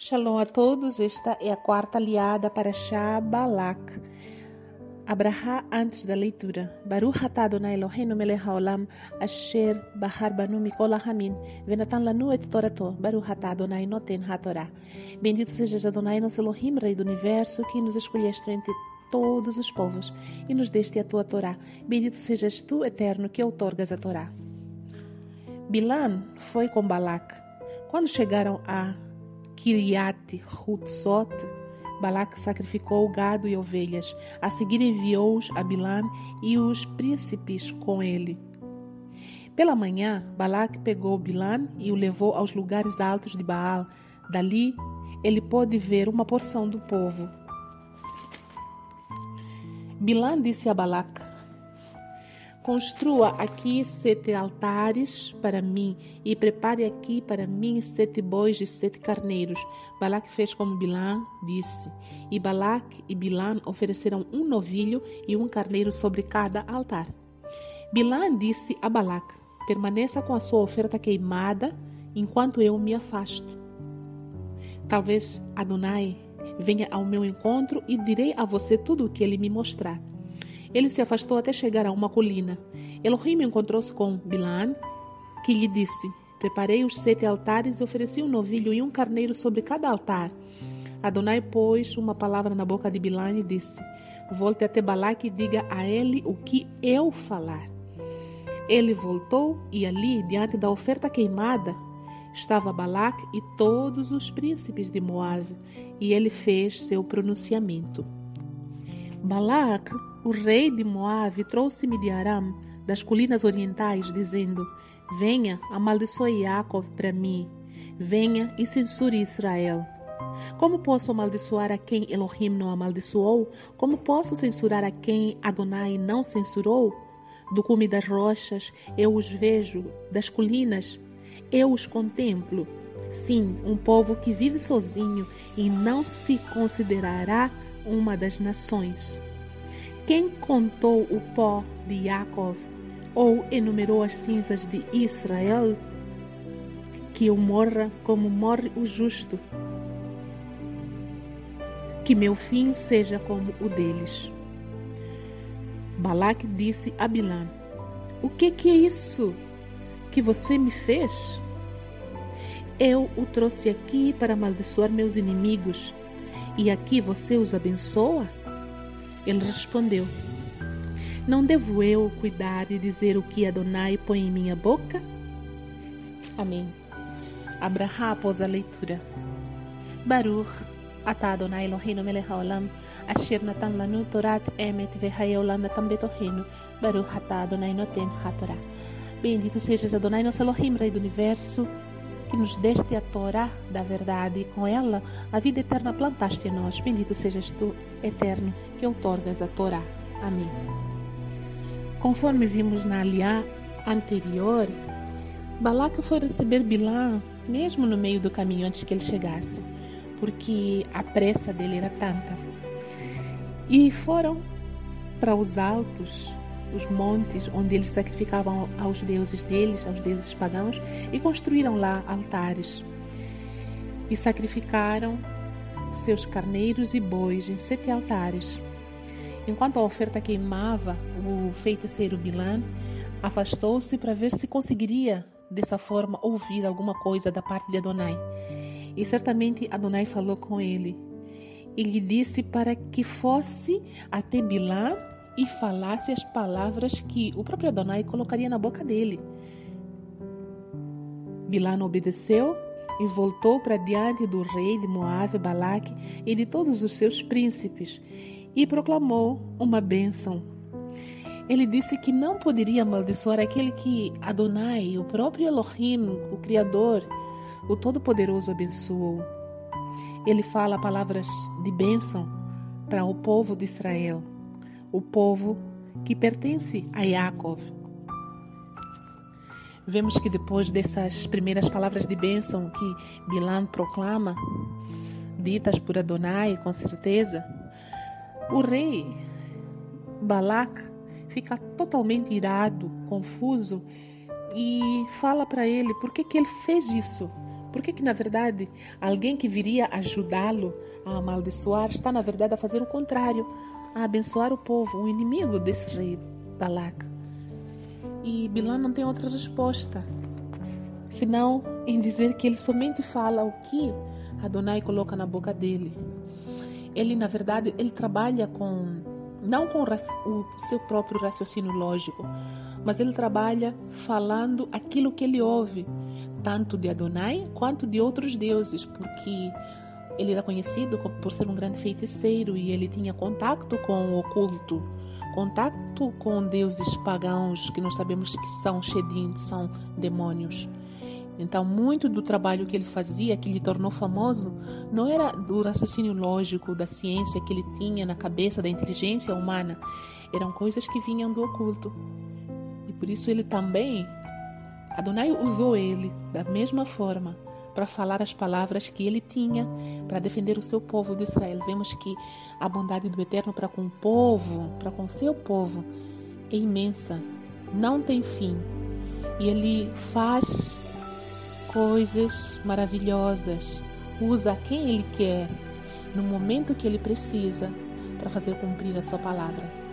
Shalom a todos, esta é a quarta aliada para Shah Balak. Abraha antes da leitura. Baruch atah Adonai Eloheinu melech haolam asher bahar banu mikol hamin venatan lanu et torato. Baruch atah Adonai noten hatorá. Bendito sejas Adonai nosso Elohim, Rei do Universo, que nos escolheste entre todos os povos e nos deste a tua Torá. Bendito sejas tu, Eterno, que outorgas a Torá. Bilan foi com Balac. Quando chegaram a Kiriat Hutzot, Balac sacrificou gado e ovelhas. A seguir enviou-os a Bilam e os príncipes com ele. Pela manhã, Balac pegou Bilam e o levou aos lugares altos de Baal. Dali, ele pôde ver uma porção do povo. Bilam disse a Balac: Construa aqui sete altares para mim e prepare aqui para mim sete bois e sete carneiros. Balac fez como Bilam disse. E Balac e Bilam ofereceram um novilho e um carneiro sobre cada altar. Bilam disse a Balac: Permaneça com a sua oferta queimada enquanto eu me afasto. Talvez Adonai venha ao meu encontro e direi a você tudo o que ele me mostrar. Ele se afastou até chegar a uma colina. Elohim encontrou-se com Bilan, que lhe disse: Preparei os sete altares e ofereci um novilho e um carneiro sobre cada altar. Adonai pôs uma palavra na boca de Bilan e disse: Volte até Balaque e diga a ele o que eu falar. Ele voltou e ali, diante da oferta queimada, estava Balac e todos os príncipes de Moabe, e ele fez seu pronunciamento. Balac o rei de Moabe trouxe-me de Aram, das colinas orientais, dizendo: Venha, amaldiçoe Jacob para mim. Venha e censure Israel. Como posso amaldiçoar a quem Elohim não amaldiçoou? Como posso censurar a quem Adonai não censurou? Do cume das rochas eu os vejo, das colinas eu os contemplo. Sim, um povo que vive sozinho e não se considerará uma das nações. Quem contou o pó de Jacob ou enumerou as cinzas de Israel? Que eu morra como morre o justo. Que meu fim seja como o deles. Balac disse a Bilam: O que, que é isso que você me fez? Eu o trouxe aqui para amaldiçoar meus inimigos, e aqui você os abençoa? Ele respondeu: Não devo eu cuidar e dizer o que Adonai põe em minha boca? Amém. Abraha após a leitura. Baruch, atah Adonai Eloheinu melech haolam, asher natan lanu torat emet vehayei olam natan betohenu, Baruch atah Adonai noten hatorá. Bendito sejas Adonai nosso Elohim, Rei do Universo, que nos deste a Torá da verdade e com ela a vida eterna plantaste em nós. Bendito sejas tu, eterno, que outorgas a Torá. Amém. Conforme vimos na aliá anterior, Balaca foi receber Bilã mesmo no meio do caminho antes que ele chegasse, porque a pressa dele era tanta. E foram para os altos os montes onde eles sacrificavam aos deuses deles, aos deuses pagãos, e construíram lá altares. E sacrificaram seus carneiros e bois em sete altares. Enquanto a oferta queimava, o feiticeiro Bilan afastou-se para ver se conseguiria, dessa forma, ouvir alguma coisa da parte de Adonai. E certamente Adonai falou com ele. E lhe disse para que fosse até Bilan e falasse as palavras que o próprio Adonai colocaria na boca dele. Bilano obedeceu e voltou para diante do rei de Moabe, Balaque, e de todos os seus príncipes, e proclamou uma bênção. Ele disse que não poderia amaldiçoar aquele que Adonai, o próprio Elohim, o Criador, o Todo-Poderoso, abençoou. Ele fala palavras de bênção para o povo de Israel o povo que pertence a Yaakov. Vemos que depois dessas primeiras palavras de bênção que Bilan proclama, ditas por Adonai, com certeza, o rei Balac fica totalmente irado, confuso e fala para ele por que, que ele fez isso, Por que, na verdade, alguém que viria ajudá-lo a amaldiçoar está, na verdade, a fazer o contrário, a abençoar o povo, o inimigo desse rei Balac? E Bilã não tem outra resposta, senão em dizer que ele somente fala o que Adonai coloca na boca dele. Ele, na verdade, ele trabalha com não com o seu próprio raciocínio lógico, mas ele trabalha falando aquilo que ele ouve, tanto de Adonai quanto de outros deuses, porque ele era conhecido por ser um grande feiticeiro e ele tinha contato com o oculto, contato com deuses pagãos que nós sabemos que são Shedim, são demônios. Então, muito do trabalho que ele fazia, que lhe tornou famoso, não era do raciocínio lógico, da ciência que ele tinha na cabeça, da inteligência humana. Eram coisas que vinham do oculto. E por isso ele também, Adonai usou ele da mesma forma para falar as palavras que ele tinha para defender o seu povo de Israel. Vemos que a bondade do Eterno para com o povo, para com seu povo, é imensa, não tem fim. E ele faz coisas maravilhosas, usa quem Ele quer, no momento que Ele precisa, para fazer cumprir a Sua palavra.